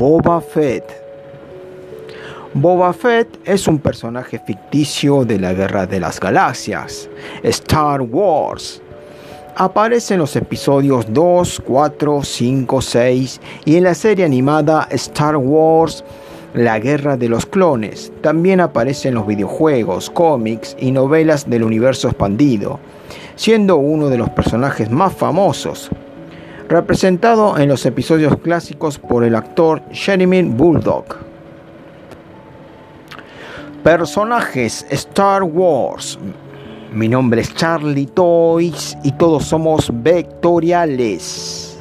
Boba Fett. Boba Fett es un personaje ficticio de la Guerra de las Galaxias, Star Wars. Aparece en los episodios 2, 4, 5, 6 y en la serie animada Star Wars La Guerra de los Clones. También aparece en los videojuegos, cómics y novelas del universo expandido, siendo uno de los personajes más famosos representado en los episodios clásicos por el actor Jeremy Bulldog. Personajes Star Wars. Mi nombre es Charlie Toys y todos somos vectoriales.